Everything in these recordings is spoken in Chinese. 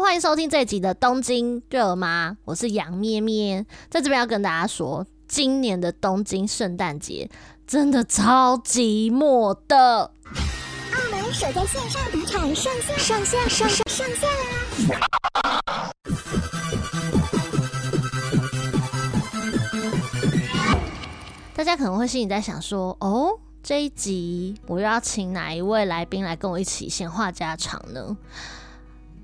欢迎收听这一集的东京热吗？我是杨咩咩，在这边要跟大家说，今年的东京圣诞节真的超寂寞的。澳门首家线上赌场上线，上线，上线，上线啦！大家可能会心里在想说，哦，这一集我又要请哪一位来宾来跟我一起闲话家常呢？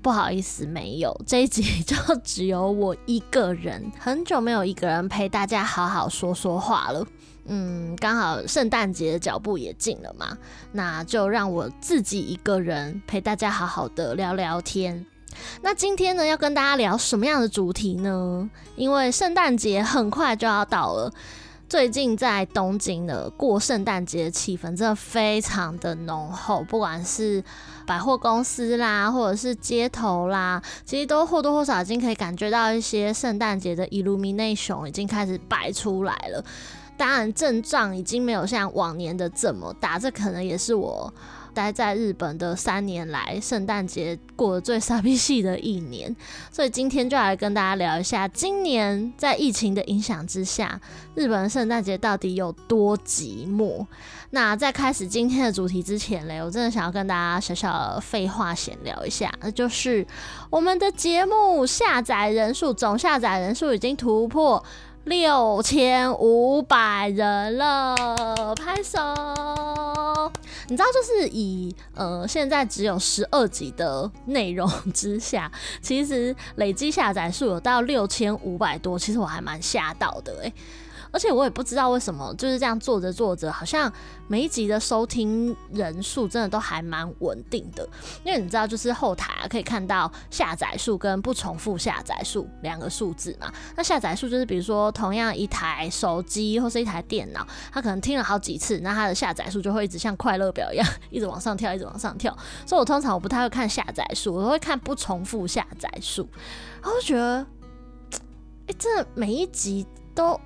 不好意思，没有，这一集 就只有我一个人。很久没有一个人陪大家好好说说话了。嗯，刚好圣诞节的脚步也近了嘛，那就让我自己一个人陪大家好好的聊聊天。那今天呢，要跟大家聊什么样的主题呢？因为圣诞节很快就要到了。最近在东京的过圣诞节气氛真的非常的浓厚，不管是百货公司啦，或者是街头啦，其实都或多或少已经可以感觉到一些圣诞节的 illumination 已经开始摆出来了。当然，阵仗已经没有像往年的这么大，这可能也是我。待在日本的三年来，圣诞节过得最傻逼戏的一年，所以今天就来跟大家聊一下，今年在疫情的影响之下，日本的圣诞节到底有多寂寞。那在开始今天的主题之前嘞，我真的想要跟大家小小的废话闲聊一下，那就是我们的节目下载人数，总下载人数已经突破。六千五百人了，拍手！你知道，就是以呃现在只有十二集的内容之下，其实累积下载数有到六千五百多，其实我还蛮吓到的欸。而且我也不知道为什么就是这样做着做着，好像每一集的收听人数真的都还蛮稳定的。因为你知道，就是后台啊可以看到下载数跟不重复下载数两个数字嘛。那下载数就是比如说同样一台手机或是一台电脑，它可能听了好几次，那它的下载数就会一直像快乐表一样一直往上跳，一直往上跳。所以我通常我不太会看下载数，我都会看不重复下载数。然后觉得，哎、欸，这每一集都。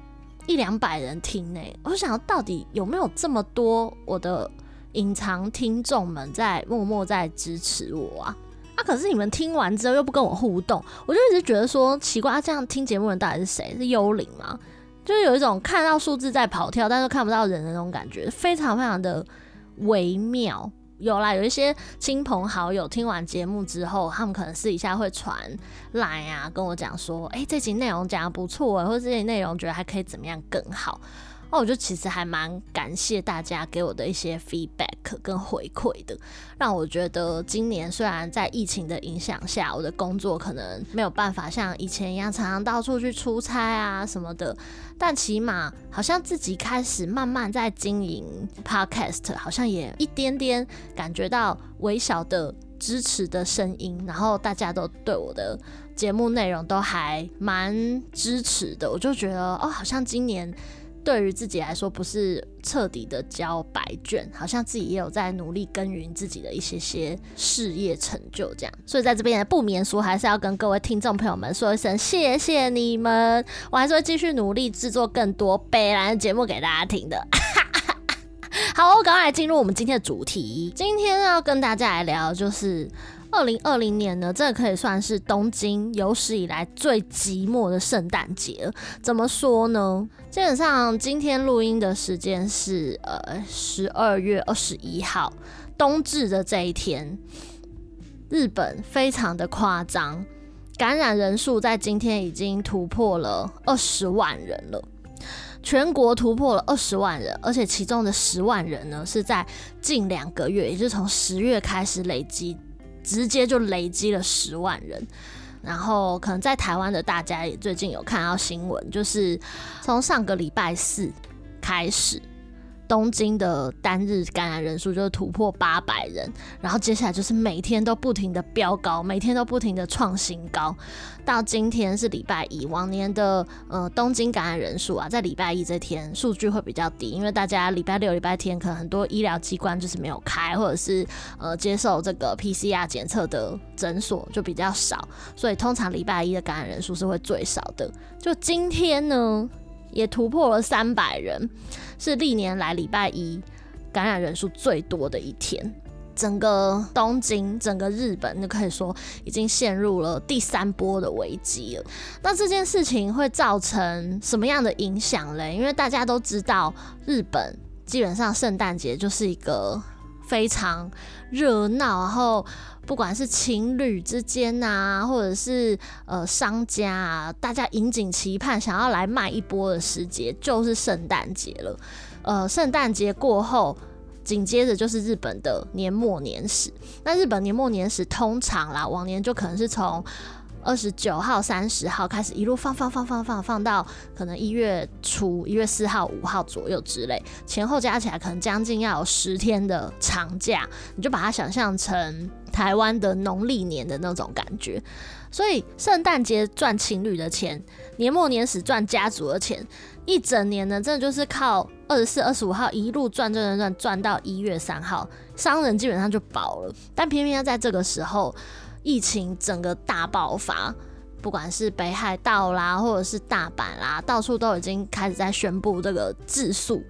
一两百人听呢，我就想到底有没有这么多我的隐藏听众们在默默在支持我啊？啊，可是你们听完之后又不跟我互动，我就一直觉得说奇怪，这样听节目的人到底是谁？是幽灵吗？就是有一种看到数字在跑跳，但是看不到人的那种感觉，非常非常的微妙。有啦，有一些亲朋好友听完节目之后，他们可能私底下会传来啊，跟我讲说，哎、欸，这集内容讲得不错啊，或者这集内容觉得还可以怎么样更好。哦，我就其实还蛮感谢大家给我的一些 feedback 跟回馈的，让我觉得今年虽然在疫情的影响下，我的工作可能没有办法像以前一样常常到处去出差啊什么的，但起码好像自己开始慢慢在经营 podcast，好像也一点点感觉到微小的支持的声音，然后大家都对我的节目内容都还蛮支持的，我就觉得哦，好像今年。对于自己来说，不是彻底的交白卷，好像自己也有在努力耕耘自己的一些些事业成就，这样。所以在这边不免俗，还是要跟各位听众朋友们说一声谢谢你们，我还是会继续努力制作更多北兰的节目给大家听的。好，我赶快来进入我们今天的主题，今天要跟大家来聊就是。二零二零年呢，这可以算是东京有史以来最寂寞的圣诞节。怎么说呢？基本上今天录音的时间是呃十二月二十一号，冬至的这一天，日本非常的夸张，感染人数在今天已经突破了二十万人了，全国突破了二十万人，而且其中的十万人呢是在近两个月，也就是从十月开始累积。直接就累积了十万人，然后可能在台湾的大家也最近有看到新闻，就是从上个礼拜四开始。东京的单日感染人数就是突破八百人，然后接下来就是每天都不停的飙高，每天都不停的创新高。到今天是礼拜一，往年的呃东京感染人数啊，在礼拜一这天数据会比较低，因为大家礼拜六、礼拜天可能很多医疗机关就是没有开，或者是呃接受这个 PCR 检测的诊所就比较少，所以通常礼拜一的感染人数是会最少的。就今天呢，也突破了三百人。是历年来礼拜一感染人数最多的一天，整个东京、整个日本，就可以说已经陷入了第三波的危机了。那这件事情会造成什么样的影响嘞？因为大家都知道，日本基本上圣诞节就是一个非常热闹，然后不管是情侣之间啊，或者是呃商家啊，大家引颈期盼想要来卖一波的时节，就是圣诞节了。呃，圣诞节过后，紧接着就是日本的年末年始。那日本年末年始通常啦，往年就可能是从二十九号、三十号开始一路放放放放放放到可能一月初一月四号、五号左右之类，前后加起来可能将近要有十天的长假，你就把它想象成台湾的农历年的那种感觉。所以圣诞节赚情侣的钱，年末年始赚家族的钱，一整年呢，真的就是靠二十四、二十五号一路赚赚赚赚到一月三号，商人基本上就饱了。但偏偏要在这个时候。疫情整个大爆发，不管是北海道啦，或者是大阪啦，到处都已经开始在宣布这个自肃，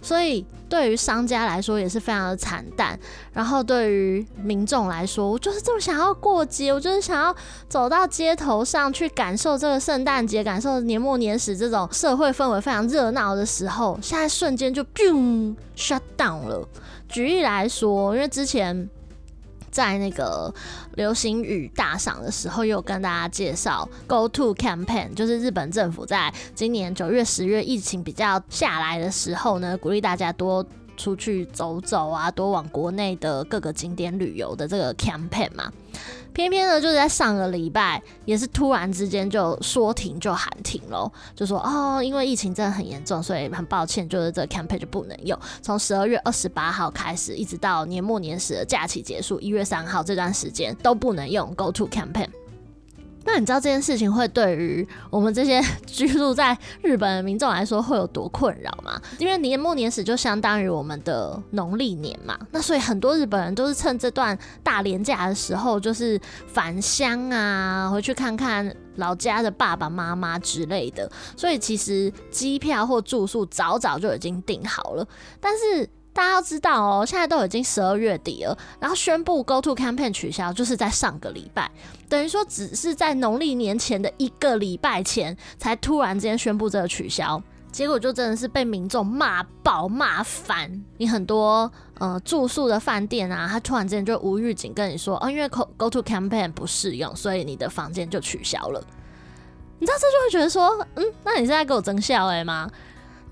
所以对于商家来说也是非常的惨淡。然后对于民众来说，我就是这么想要过节，我就是想要走到街头上去感受这个圣诞节，感受年末年始这种社会氛围非常热闹的时候，现在瞬间就 boom shut down 了。举例来说，因为之前。在那个流行语大赏的时候，又跟大家介绍 Go To Campaign，就是日本政府在今年九月、十月疫情比较下来的时候呢，鼓励大家多出去走走啊，多往国内的各个景点旅游的这个 campaign 嘛。偏偏呢，就是在上个礼拜，也是突然之间就说停就喊停喽，就说哦，因为疫情真的很严重，所以很抱歉，就是这个 campaign 就不能用。从十二月二十八号开始，一直到年末年始的假期结束，一月三号这段时间都不能用 Go To Campaign。那你知道这件事情会对于我们这些 居住在日本的民众来说会有多困扰吗？因为年末年始就相当于我们的农历年嘛，那所以很多日本人都是趁这段大连假的时候，就是返乡啊，回去看看老家的爸爸妈妈之类的。所以其实机票或住宿早早就已经订好了，但是。大家要知道哦，现在都已经十二月底了，然后宣布 Go To Campaign 取消，就是在上个礼拜，等于说只是在农历年前的一个礼拜前，才突然之间宣布这个取消，结果就真的是被民众骂爆骂翻。你很多呃住宿的饭店啊，他突然之间就无预警跟你说，哦，因为 Go Go To Campaign 不适用，所以你的房间就取消了。你知道这就会觉得说，嗯，那你是在给我争笑诶吗？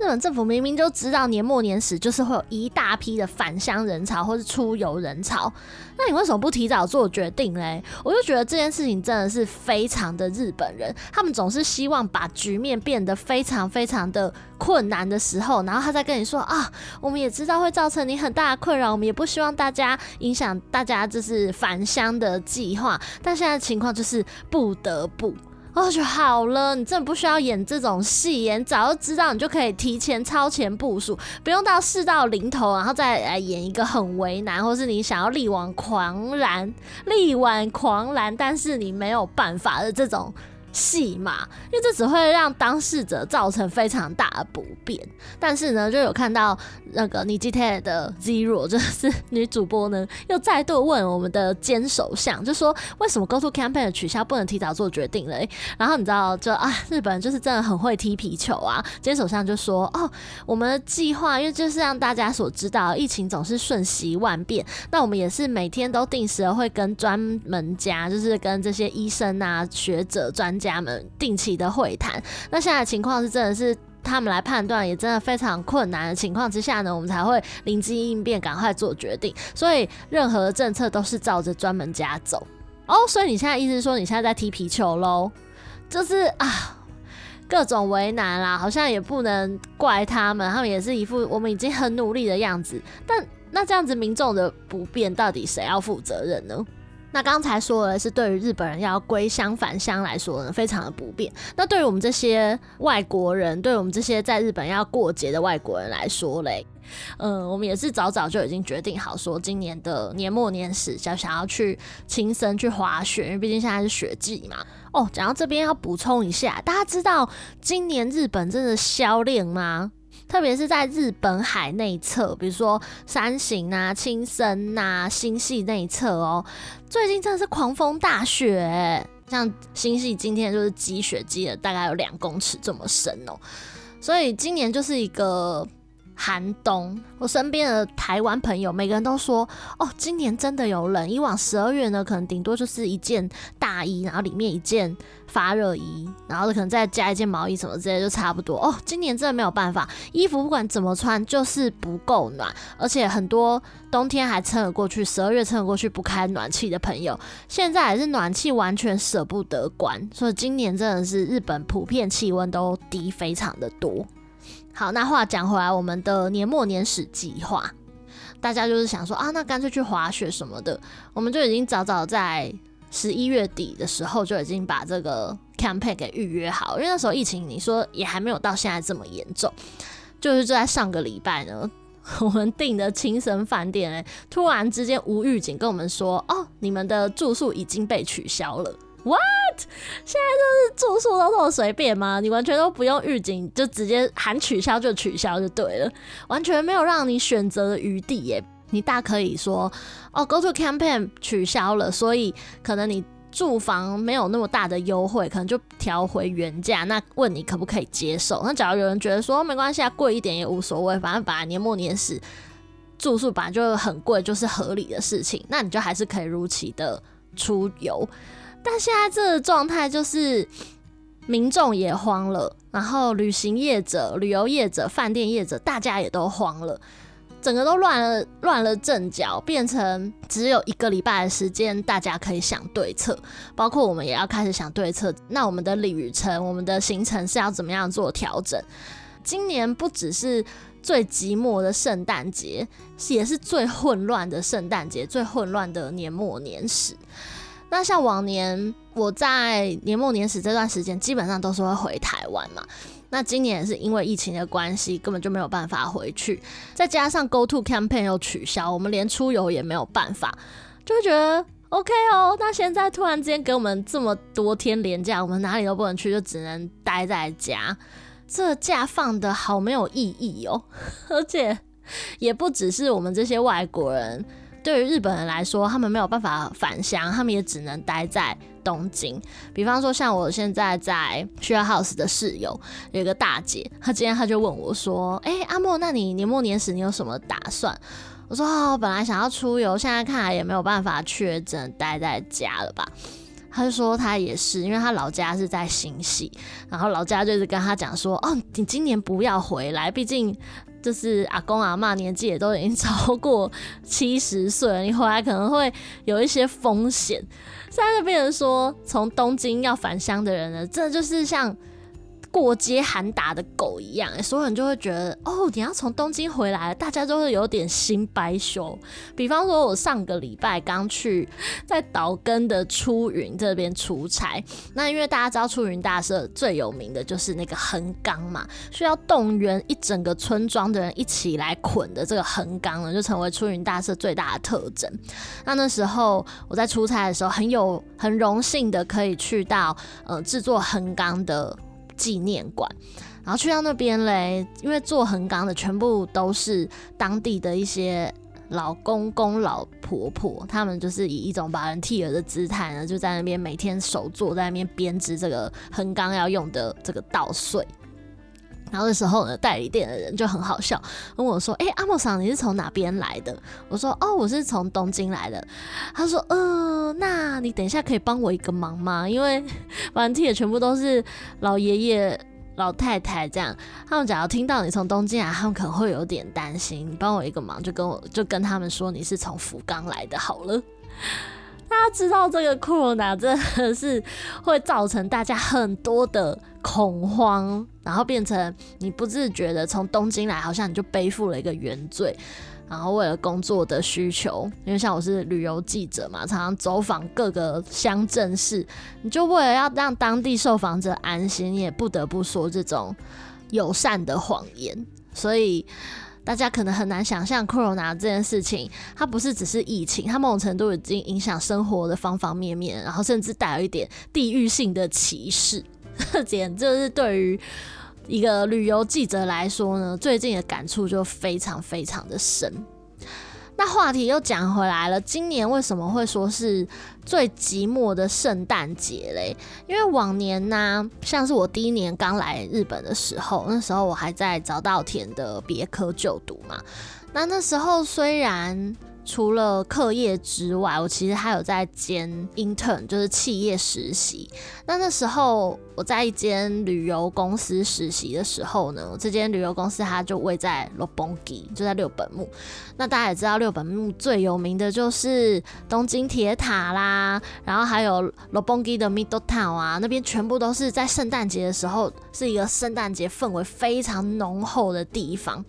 日本政府明明就知道年末年始就是会有一大批的返乡人潮或是出游人潮，那你为什么不提早做决定嘞？我就觉得这件事情真的是非常的日本人，他们总是希望把局面变得非常非常的困难的时候，然后他再跟你说啊，我们也知道会造成你很大的困扰，我们也不希望大家影响大家就是返乡的计划，但现在情况就是不得不。我就好了，你真的不需要演这种戏，演早就知道，你就可以提前超前部署，不用到事到临头，然后再来演一个很为难，或是你想要力挽狂澜、力挽狂澜，但是你没有办法的这种。戏嘛，因为这只会让当事者造成非常大的不便。但是呢，就有看到那个尼基泰的 Zero，就是女主播呢，又再度问我们的坚首相，就说为什么 Go To Campaign 取消不能提早做决定嘞？然后你知道，就啊，日本人就是真的很会踢皮球啊。坚首相就说：“哦，我们的计划，因为就是让大家所知道，疫情总是瞬息万变。那我们也是每天都定时的会跟专门家，就是跟这些医生啊、学者、专。”家们定期的会谈，那现在情况是真的是他们来判断，也真的非常困难的情况之下呢，我们才会灵机应变，赶快做决定。所以任何政策都是照着专门家走哦。所以你现在意思是说，你现在在踢皮球喽？就是啊，各种为难啦，好像也不能怪他们，他们也是一副我们已经很努力的样子。但那这样子民众的不便，到底谁要负责任呢？那刚才说的是对于日本人要归乡返乡来说呢，非常的不便。那对于我们这些外国人，对我们这些在日本要过节的外国人来说嘞，嗯，我们也是早早就已经决定好，说今年的年末年始就想要去青森去滑雪，因为毕竟现在是雪季嘛。哦，讲到这边要补充一下，大家知道今年日本真的销量吗？特别是在日本海内侧，比如说山形啊、青森啊、新潟内侧哦，最近真的是狂风大雪，像新系今天就是积雪积了大概有两公尺这么深哦，所以今年就是一个。寒冬，我身边的台湾朋友每个人都说：“哦，今年真的有冷。以往十二月呢，可能顶多就是一件大衣，然后里面一件发热衣，然后可能再加一件毛衣什么之类，就差不多。哦，今年真的没有办法，衣服不管怎么穿就是不够暖，而且很多冬天还撑得过去，十二月撑得过去不开暖气的朋友，现在还是暖气完全舍不得关。所以今年真的是日本普遍气温都低非常的多。”好，那话讲回来，我们的年末年始计划，大家就是想说啊，那干脆去滑雪什么的，我们就已经早早在十一月底的时候就已经把这个 campaign 给预约好，因为那时候疫情你说也还没有到现在这么严重，就是就在上个礼拜呢，我们订的青森饭店哎，突然之间无预警跟我们说，哦，你们的住宿已经被取消了。What？现在就是住宿都这么随便吗？你完全都不用预警，就直接喊取消就取消就对了，完全没有让你选择的余地耶。你大可以说哦，Go to campaign 取消了，所以可能你住房没有那么大的优惠，可能就调回原价。那问你可不可以接受？那假如有人觉得说没关系啊，贵一点也无所谓，反正本来年末年始住宿本来就很贵，就是合理的事情，那你就还是可以如期的出游。但现在这个状态就是，民众也慌了，然后旅行业者、旅游业者、饭店业者，大家也都慌了，整个都乱了，乱了阵脚，变成只有一个礼拜的时间，大家可以想对策，包括我们也要开始想对策。那我们的旅程、我们的行程是要怎么样做调整？今年不只是最寂寞的圣诞节，也是最混乱的圣诞节，最混乱的年末年始。那像往年，我在年末年始这段时间，基本上都是会回台湾嘛。那今年是因为疫情的关系，根本就没有办法回去，再加上 Go To Campaign 又取消，我们连出游也没有办法，就会觉得 OK 哦。那现在突然之间给我们这么多天连假，我们哪里都不能去，就只能待在家。这假放得好没有意义哦，而且也不只是我们这些外国人。对于日本人来说，他们没有办法返乡，他们也只能待在东京。比方说，像我现在在 share house 的室友，有一个大姐，她今天她就问我说：“哎，阿莫，那你年末年始你有什么打算？”我说：“哦，本来想要出游，现在看来也没有办法去，只能待在家了吧。”她就说她也是，因为她老家是在新潟，然后老家就是跟她讲说：“哦，你今年不要回来，毕竟。”就是阿公阿嬷年纪也都已经超过七十岁了，你回来可能会有一些风险。现在就变成说，从东京要返乡的人呢，这就是像。过街喊打的狗一样，所有人就会觉得哦，你要从东京回来，大家都会有点心白羞。比方说，我上个礼拜刚去在岛根的出云这边出差，那因为大家知道出云大社最有名的就是那个横纲嘛，需要动员一整个村庄的人一起来捆的这个横纲呢，就成为出云大社最大的特征。那那时候我在出差的时候，很有很荣幸的可以去到呃制作横纲的。纪念馆，然后去到那边嘞，因为做横纲的全部都是当地的一些老公公、老婆婆，他们就是以一种把人替儿的姿态呢，就在那边每天手作，在那边编织这个横纲要用的这个稻穗。然后那时候呢，代理店的人就很好笑，问我说：“哎、阿莫桑，你是从哪边来的？”我说：“哦，我是从东京来的。”他说：“呃，那你等一下可以帮我一个忙吗？因为玩替的全部都是老爷爷、老太太这样，他们假如听到你从东京来，他们可能会有点担心。你帮我一个忙，就跟我就跟他们说你是从福冈来的，好了。”大家知道这个 Corona 真的是会造成大家很多的恐慌，然后变成你不自觉的从东京来，好像你就背负了一个原罪，然后为了工作的需求，因为像我是旅游记者嘛，常常走访各个乡镇市，你就为了要让当地受访者安心，你也不得不说这种友善的谎言，所以。大家可能很难想象，Corona 这件事情，它不是只是疫情，它某种程度已经影响生活的方方面面，然后甚至带有一点地域性的歧视。这点就是对于一个旅游记者来说呢，最近的感触就非常非常的深。那话题又讲回来了，今年为什么会说是最寂寞的圣诞节嘞？因为往年呢、像是我第一年刚来日本的时候，那时候我还在早稻田的别科就读嘛。那那时候虽然除了课业之外，我其实还有在兼 intern，就是企业实习。那那时候我在一间旅游公司实习的时候呢，这间旅游公司它就位在六本木，就在六本木。那大家也知道，六本木最有名的就是东京铁塔啦，然后还有六本木的 Midtown 啊，那边全部都是在圣诞节的时候是一个圣诞节氛围非常浓厚的地方。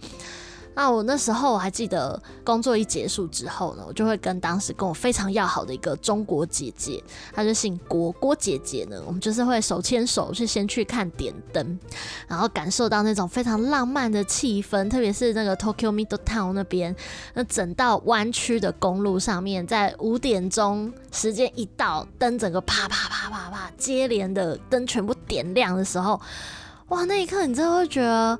那我那时候我还记得，工作一结束之后呢，我就会跟当时跟我非常要好的一个中国姐姐，她就姓郭，郭姐姐呢，我们就是会手牵手去先去看点灯，然后感受到那种非常浪漫的气氛，特别是那个 Tokyo Midtown 那边，那整道弯曲的公路上面，在五点钟时间一到，灯整个啪啪啪啪啪接连的灯全部点亮的时候，哇，那一刻你真的会觉得。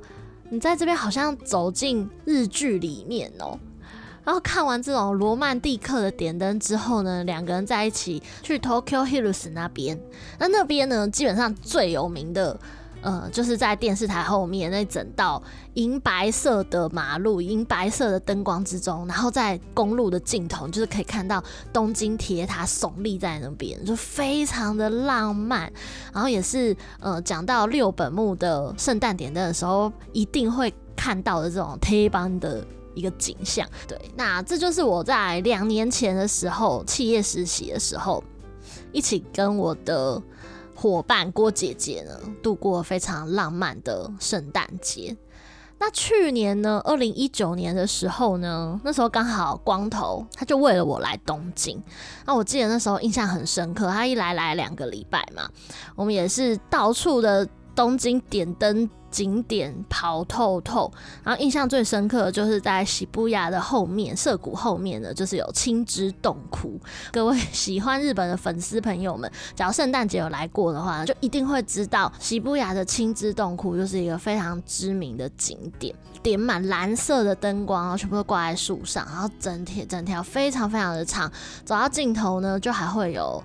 你在这边好像走进日剧里面哦，然后看完这种罗曼蒂克的点灯之后呢，两个人在一起去 Tokyo Hills 那边，那那边呢，基本上最有名的。呃，就是在电视台后面那整道银白色的马路、银白色的灯光之中，然后在公路的尽头，就是可以看到东京铁塔耸立在那边，就非常的浪漫。然后也是呃，讲到六本木的圣诞点灯的时候，一定会看到的这种定番的一个景象。对，那这就是我在两年前的时候企业实习的时候，一起跟我的。伙伴郭姐姐呢，度过非常浪漫的圣诞节。那去年呢，二零一九年的时候呢，那时候刚好光头他就为了我来东京。那我记得那时候印象很深刻，他一来来两个礼拜嘛，我们也是到处的东京点灯。景点跑透透，然后印象最深刻的就是在涩谷的后面，涩谷后面呢，就是有青之洞窟。各位喜欢日本的粉丝朋友们，只要圣诞节有来过的话，就一定会知道涩谷的青之洞窟就是一个非常知名的景点，点满蓝色的灯光，然后全部都挂在树上，然后整条整条非常非常的长，走到尽头呢，就还会有。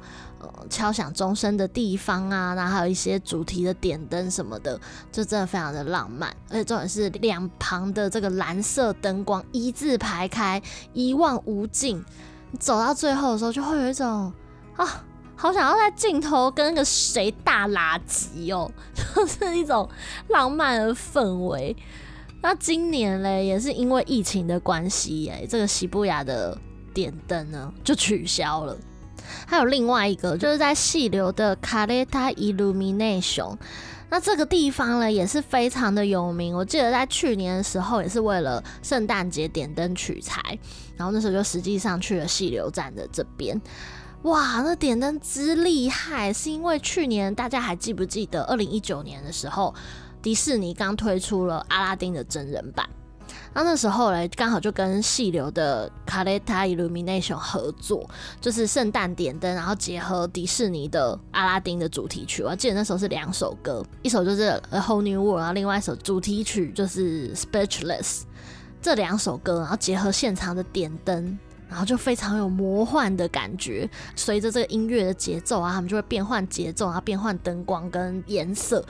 敲响钟声的地方啊，然后还有一些主题的点灯什么的，就真的非常的浪漫。而且重点是两旁的这个蓝色灯光一字排开，一望无尽。走到最后的时候，就会有一种啊，好想要在镜头跟那个谁大垃圾哦，就是一种浪漫的氛围。那今年嘞，也是因为疫情的关系，哎，这个涩谷的点灯呢就取消了。还有另外一个，就是在细流的卡列塔 Illumination，那这个地方呢也是非常的有名。我记得在去年的时候，也是为了圣诞节点灯取材，然后那时候就实际上去了细流站的这边。哇，那点灯之厉害，是因为去年大家还记不记得，二零一九年的时候，迪士尼刚推出了阿拉丁的真人版。那那时候嘞，刚好就跟细流的 Kaleta Illumination 合作，就是圣诞点灯，然后结合迪士尼的阿拉丁的主题曲。我记得那时候是两首歌，一首就是 A Whole New World，然后另外一首主题曲就是 Speechless。这两首歌，然后结合现场的点灯。然后就非常有魔幻的感觉，随着这个音乐的节奏啊，他们就会变换节奏，然后变换灯光跟颜色。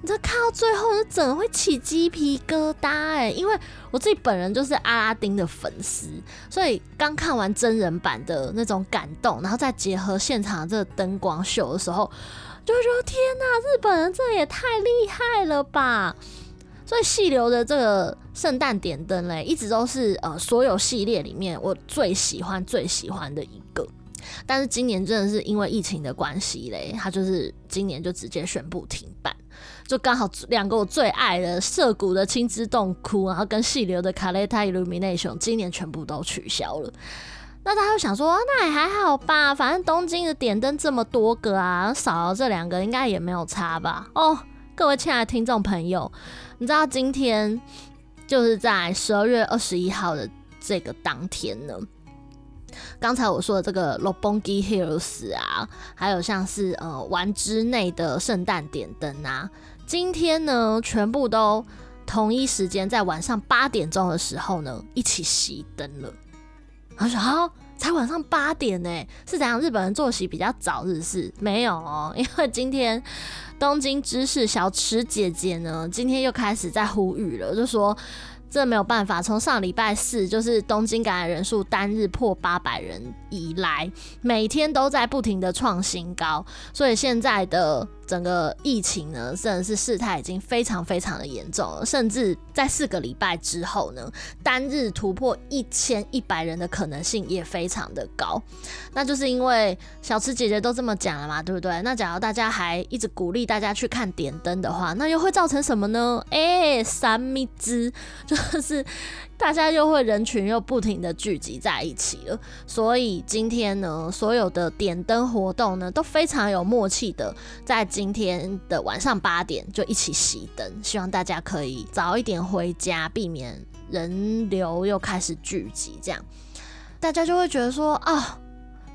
你这看到最后，就整个会起鸡皮疙瘩哎！因为我自己本人就是阿拉丁的粉丝，所以刚看完真人版的那种感动，然后再结合现场这灯光秀的时候，就会觉得天哪，日本人这也太厉害了吧！所以细流的这个圣诞点灯嘞，一直都是呃所有系列里面我最喜欢最喜欢的一个。但是今年真的是因为疫情的关系嘞，它就是今年就直接宣布停办，就刚好两个我最爱的涩谷的青之洞窟，然后跟细流的 Caretta Illumination 今年全部都取消了。那大家会想说，那也还好吧，反正东京的点灯这么多个啊，少了这两个应该也没有差吧？哦，各位亲爱的听众朋友。你知道今天就是在十二月二十一号的这个当天呢？刚才我说的这个 Roppongi Hills 啊，还有像是呃玩之内的圣诞点灯啊，今天呢，全部都同一时间在晚上八点钟的时候呢，一起熄灯了。然后说好，才晚上八点呢，是怎样？日本人作息比较早，日式没有哦，因为今天东京知事小池姐姐呢，今天又开始在呼吁了，就说。这没有办法，从上礼拜四就是东京感染人数单日破八百人以来，每天都在不停的创新高，所以现在的。整个疫情呢，真的是事态已经非常非常的严重了，甚至在四个礼拜之后呢，单日突破一千一百人的可能性也非常的高。那就是因为小池姐姐都这么讲了嘛，对不对？那假如大家还一直鼓励大家去看点灯的话，那又会造成什么呢？哎、三密之就是。大家又会人群又不停的聚集在一起了，所以今天呢，所有的点灯活动呢都非常有默契的，在今天的晚上八点就一起熄灯，希望大家可以早一点回家，避免人流又开始聚集，这样大家就会觉得说啊，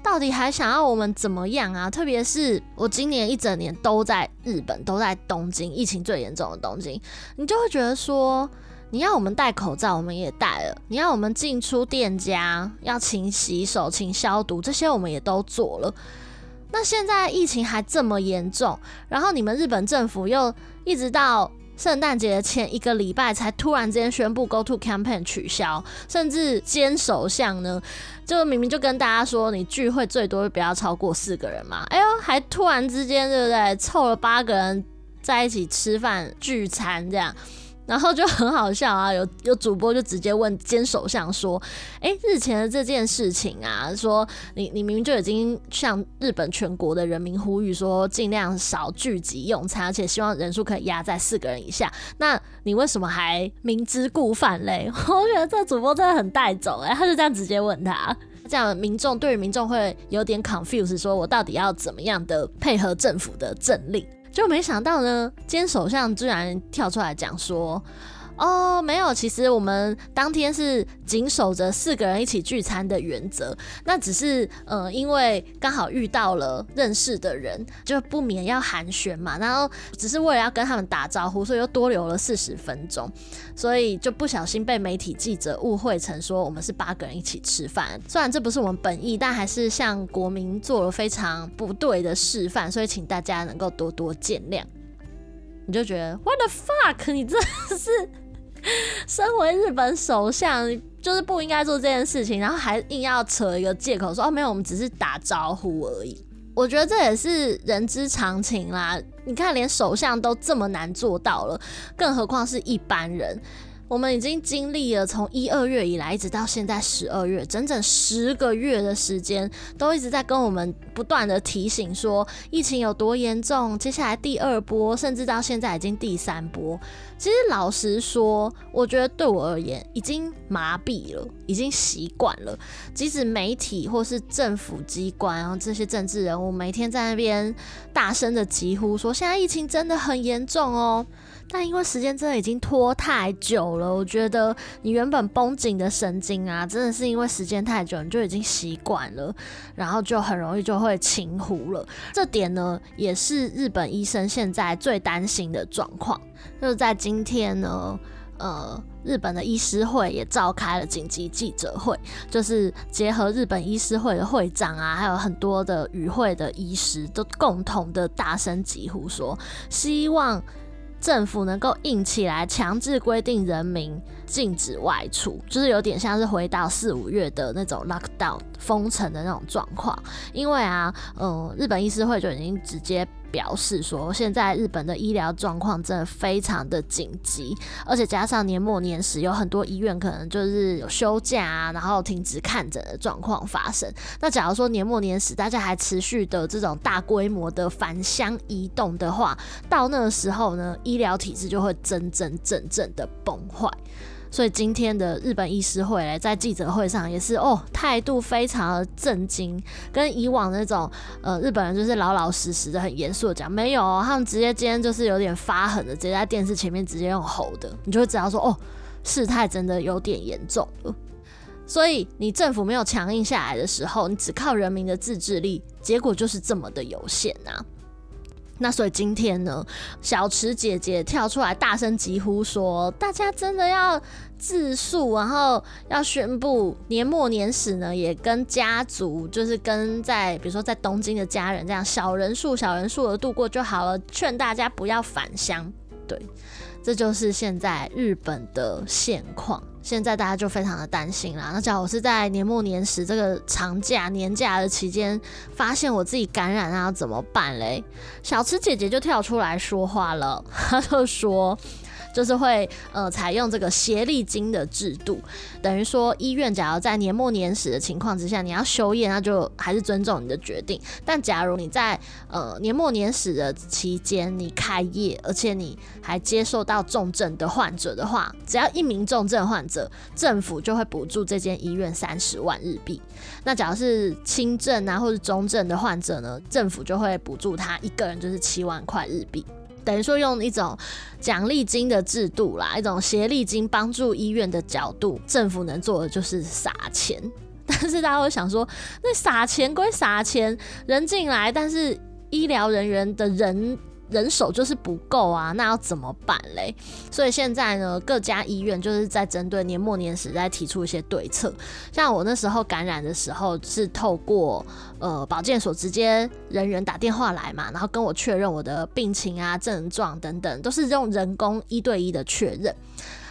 到底还想要我们怎么样啊？特别是我今年一整年都在日本，都在东京，疫情最严重的东京，你就会觉得说。你要我们戴口罩，我们也戴了；你要我们进出店家要勤洗手、勤消毒，这些我们也都做了。那现在疫情还这么严重，然后你们日本政府又一直到圣诞节前一个礼拜才突然之间宣布 Go To Campaign 取消，甚至菅首相呢，就明明就跟大家说，你聚会最多不要超过四个人嘛，哎呦，还突然之间对不对，凑了八个人在一起吃饭聚餐这样。然后就很好笑啊，有有主播就直接问菅首相说：“哎，日前的这件事情啊，说你你明明就已经向日本全国的人民呼吁说，尽量少聚集用餐，而且希望人数可以压在四个人以下，那你为什么还明知故犯嘞？” 我觉得这主播真的很带走哎，他就这样直接问他，这样民众对于民众会有点 confuse，说我到底要怎么样的配合政府的政令？就没想到呢，今天首相居然跳出来讲说。哦，没有，其实我们当天是谨守着四个人一起聚餐的原则，那只是呃，因为刚好遇到了认识的人，就不免要寒暄嘛，然后只是为了要跟他们打招呼，所以又多留了四十分钟，所以就不小心被媒体记者误会成说我们是八个人一起吃饭。虽然这不是我们本意，但还是向国民做了非常不对的示范，所以请大家能够多多见谅。你就觉得 What the fuck？你真的是。身为日本首相，就是不应该做这件事情，然后还硬要扯一个借口说哦，没有，我们只是打招呼而已。我觉得这也是人之常情啦。你看，连首相都这么难做到了，更何况是一般人。我们已经经历了从一二月以来一直到现在十二月，整整十个月的时间，都一直在跟我们不断的提醒说疫情有多严重，接下来第二波，甚至到现在已经第三波。其实老实说，我觉得对我而言已经麻痹了，已经习惯了。即使媒体或是政府机关，然后这些政治人物每天在那边大声的疾呼说现在疫情真的很严重哦。但因为时间真的已经拖太久了，我觉得你原本绷紧的神经啊，真的是因为时间太久，你就已经习惯了，然后就很容易就会轻忽了。这点呢，也是日本医生现在最担心的状况。就是在今天呢，呃，日本的医师会也召开了紧急记者会，就是结合日本医师会的会长啊，还有很多的与会的医师都共同的大声疾呼说，希望。政府能够硬起来，强制规定人民禁止外出，就是有点像是回到四五月的那种 lockdown 封城的那种状况。因为啊，嗯，日本医师会就已经直接。表示说，现在日本的医疗状况真的非常的紧急，而且加上年末年始，有很多医院可能就是有休假啊，然后停止看诊的状况发生。那假如说年末年始大家还持续的这种大规模的返乡移动的话，到那个时候呢，医疗体制就会真真正正的崩坏。所以今天的日本医师会嘞，在记者会上也是哦，态度非常的震惊，跟以往那种呃日本人就是老老实实的很严肃的讲，没有哦，他们直接今天就是有点发狠的，直接在电视前面直接用吼的，你就会知道说哦，事态真的有点严重了。所以你政府没有强硬下来的时候，你只靠人民的自制力，结果就是这么的有限呐、那所以今天呢，小池姐姐跳出来大声疾呼说：“大家真的要自肃，然后要宣布年末年始呢，也跟家族，就是跟在比如说在东京的家人这样小人数、小人数的度过就好了，劝大家不要返乡。”对，这就是现在日本的现况。现在大家就非常的担心啦。那假如我是在年末年时这个长假年假的期间，发现我自己感染，啊怎么办嘞？小吃姐姐就跳出来说话了，她就说。就是会呃采用这个协力金的制度，等于说医院假如在年末年始的情况之下，你要休业，那就还是尊重你的决定。但假如你在呃年末年始的期间你开业，而且你还接受到重症的患者的话，只要一名重症患者，政府就会补助这间医院三十万日币。那假如是轻症啊或者中症的患者呢，政府就会补助他一个人就是七万块日币。等于说用一种奖励金的制度啦，一种协力金帮助医院的角度，政府能做的就是撒钱。但是大家会想说，那撒钱归撒钱，人进来，但是医疗人员的人。人手就是不够啊，那要怎么办嘞？所以现在呢，各家医院就是在针对年末年始在提出一些对策。像我那时候感染的时候，是透过呃保健所直接人员打电话来嘛，然后跟我确认我的病情啊、症状等等，都是用人工一对一的确认。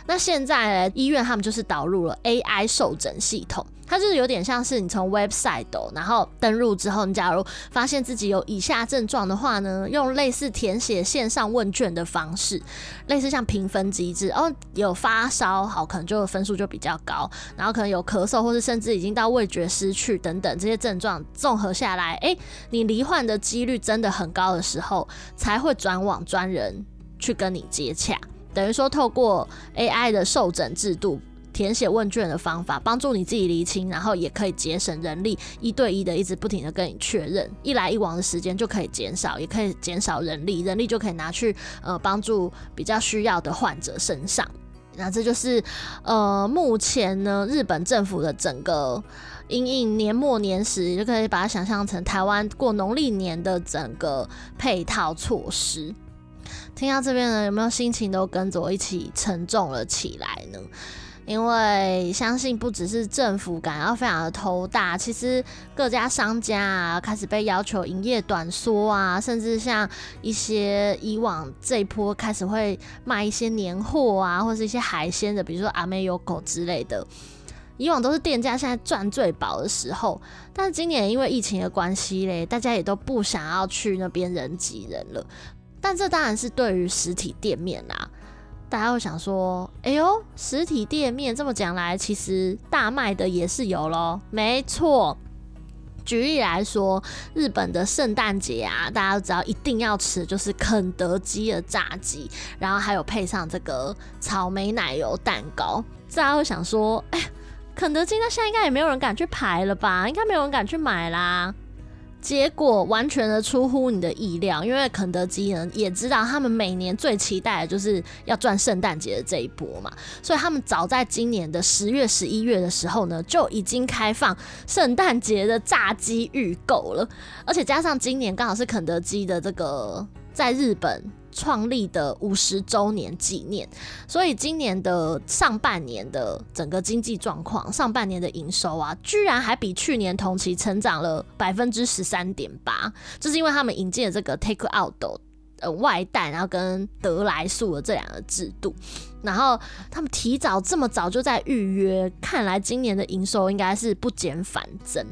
那现在医院他们就是导入了 AI 受诊系统，它就是有点像是你从 website 然后登录之后，你假如发现自己有以下症状的话呢，用类似填写线上问卷的方式，类似像评分机制哦，有发烧好，可能就分数就比较高，然后可能有咳嗽或是甚至已经到味觉失去等等这些症状综合下来，哎，你罹患的几率真的很高的时候，才会转往专人去跟你接洽。等于说，透过 AI 的受诊制度、填写问卷的方法，帮助你自己厘清，然后也可以节省人力，一对一的一直不停的跟你确认，一来一往的时间就可以减少，也可以减少人力，人力就可以拿去呃帮助比较需要的患者身上。那这就是呃目前呢日本政府的整个因应年末年始，就可以把它想象成台湾过农历年的整个配套措施。听到这边呢，有没有心情都跟着我一起沉重了起来呢？因为相信不只是政府感到非常的头大，其实各家商家啊开始被要求营业短缩啊，甚至像一些以往这一波开始会卖一些年货啊，或是一些海鲜的，比如说阿美有狗之类的，以往都是店家现在赚最饱的时候，但是今年因为疫情的关系嘞，大家也都不想要去那边人挤人了。但这当然是对于实体店面啦，大家会想说：“哎呦，实体店面这么讲来，其实大卖的也是有咯。”没错，举例来说，日本的圣诞节啊，大家都知道一定要吃就是肯德基的炸鸡，然后还有配上这个草莓奶油蛋糕。大家会想说：“哎，肯德基那现在应该也没有人敢去排了吧？应该没有人敢去买啦。”结果完全的出乎你的意料，因为肯德基呢也知道他们每年最期待的就是要赚圣诞节的这一波嘛，所以他们早在今年的十月、十一月的时候呢，就已经开放圣诞节的炸鸡预购了，而且加上今年刚好是肯德基的这个在日本。创立的五十周年纪念，所以今年的上半年的整个经济状况，上半年的营收啊，居然还比去年同期成长了百分之十三点八，就是因为他们引进了这个 take out。呃，外带，然后跟得来速的这两个制度，然后他们提早这么早就在预约，看来今年的营收应该是不减反增。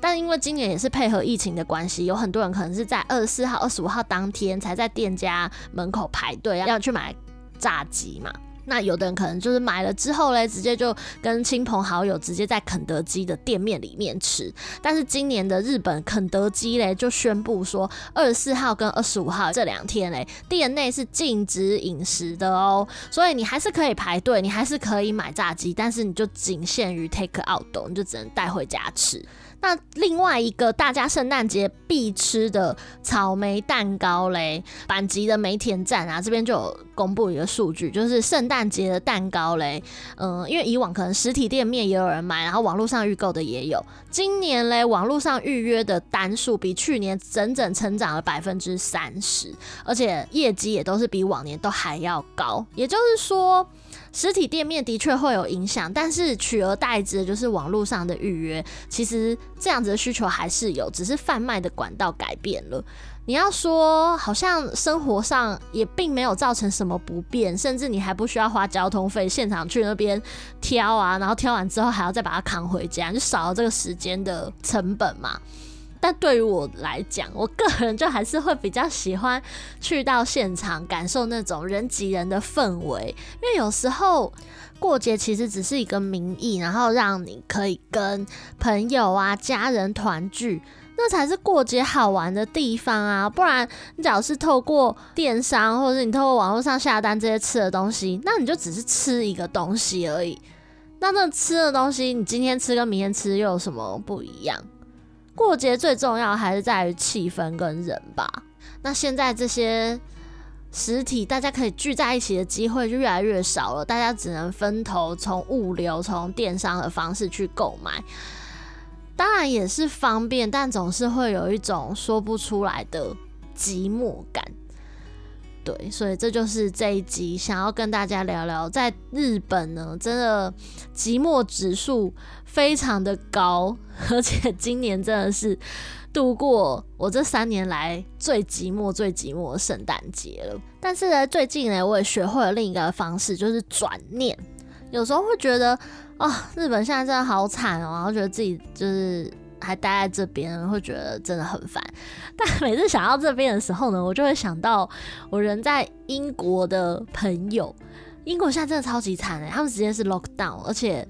但因为今年也是配合疫情的关系，有很多人可能是在二十四号、二十五号当天才在店家门口排队要去买炸鸡嘛。那有的人可能就是买了之后嘞，直接就跟亲朋好友直接在肯德基的店面里面吃。但是今年的日本肯德基嘞就宣布说，二十四号跟二十五号这两天嘞，店内是禁止饮食的哦。所以你还是可以排队，你还是可以买炸鸡，但是你就仅限于 take out，你就只能带回家吃。那另外一个大家圣诞节必吃的草莓蛋糕嘞，阪急的梅田站啊，这边就有公布一个数据，就是圣诞节的蛋糕嘞，嗯，因为以往可能实体店面也有人买，然后网络上预购的也有，今年嘞网络上预约的单数比去年整整成长了百分之三十，而且业绩也都是比往年都还要高，也就是说。实体店面的确会有影响，但是取而代之的就是网络上的预约。其实这样子的需求还是有，只是贩卖的管道改变了。你要说好像生活上也并没有造成什么不便，甚至你还不需要花交通费，现场去那边挑啊，然后挑完之后还要再把它扛回家，就少了这个时间的成本嘛。但对于我来讲，我个人就还是会比较喜欢去到现场感受那种人挤人的氛围，因为有时候过节其实只是一个名义，然后让你可以跟朋友啊、家人团聚，那才是过节好玩的地方啊！不然你只要是透过电商或者是你透过网络上下单这些吃的东西，那你就只是吃一个东西而已。那那吃的东西，你今天吃跟明天吃又有什么不一样？过节最重要还是在于气氛跟人吧。那现在这些实体大家可以聚在一起的机会就越来越少了，大家只能分头从物流、从电商的方式去购买。当然也是方便，但总是会有一种说不出来的寂寞感。对，所以这就是这一集想要跟大家聊聊，在日本呢，真的寂寞指数非常的高，而且今年真的是度过我这三年来最寂寞、最寂寞的圣诞节了。但是呢，最近呢，我也学会了另一个方式，就是转念。有时候会觉得，哦，日本现在真的好惨哦，然后觉得自己就是。还待在这边，会觉得真的很烦。但每次想到这边的时候呢，我就会想到我人在英国的朋友。英国现在真的超级惨哎，他们直接是 lockdown，而且。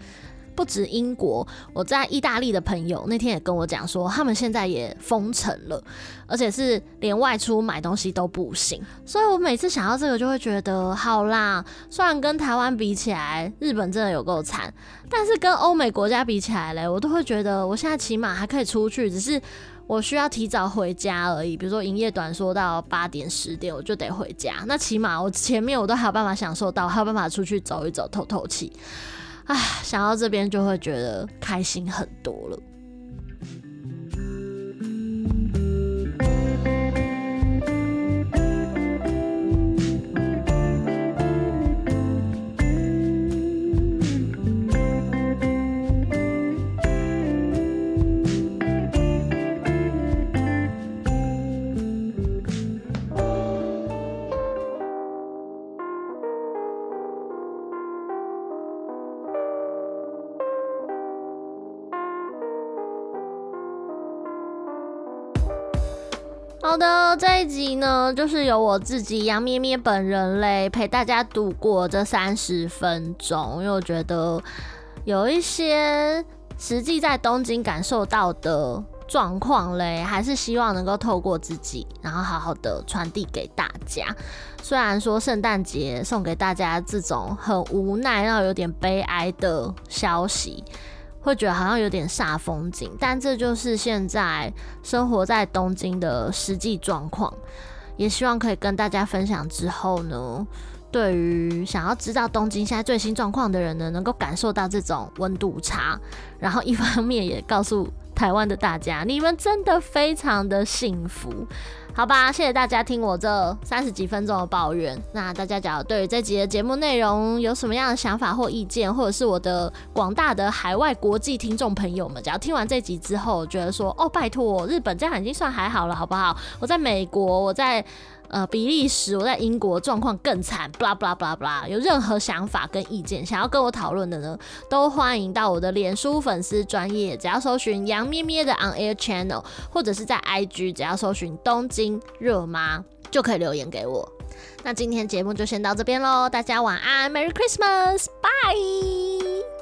不止英国，我在意大利的朋友那天也跟我讲说，他们现在也封城了，而且是连外出买东西都不行。所以我每次想到这个，就会觉得好啦。虽然跟台湾比起来，日本真的有够惨，但是跟欧美国家比起来嘞，我都会觉得我现在起码还可以出去，只是我需要提早回家而已。比如说营业短缩到八点十点，我就得回家。那起码我前面我都还有办法享受到，还有办法出去走一走，透透气。唉，想到这边就会觉得开心很多了。这一集呢，就是由我自己杨咩咩本人嘞陪大家度过这三十分钟，因为我觉得有一些实际在东京感受到的状况嘞，还是希望能够透过自己，然后好好的传递给大家。虽然说圣诞节送给大家这种很无奈，然后有点悲哀的消息。会觉得好像有点煞风景，但这就是现在生活在东京的实际状况。也希望可以跟大家分享之后呢，对于想要知道东京现在最新状况的人呢，能够感受到这种温度差，然后一方面也告诉台湾的大家，你们真的非常的幸福。好吧，谢谢大家听我这三十几分钟的抱怨。那大家假如对于这集的节目内容有什么样的想法或意见，或者是我的广大的海外国际听众朋友们，假如听完这集之后觉得说，哦，拜托，日本这样已经算还好了，好不好？我在美国，我在。呃，比利时，我在英国状况更惨，blah blah blah blah。有任何想法跟意见想要跟我讨论的呢，都欢迎到我的脸书粉丝专业，只要搜寻杨咩咩的 On Air Channel，或者是在 IG，只要搜寻东京热妈，就可以留言给我。那今天节目就先到这边喽，大家晚安，Merry Christmas，bye。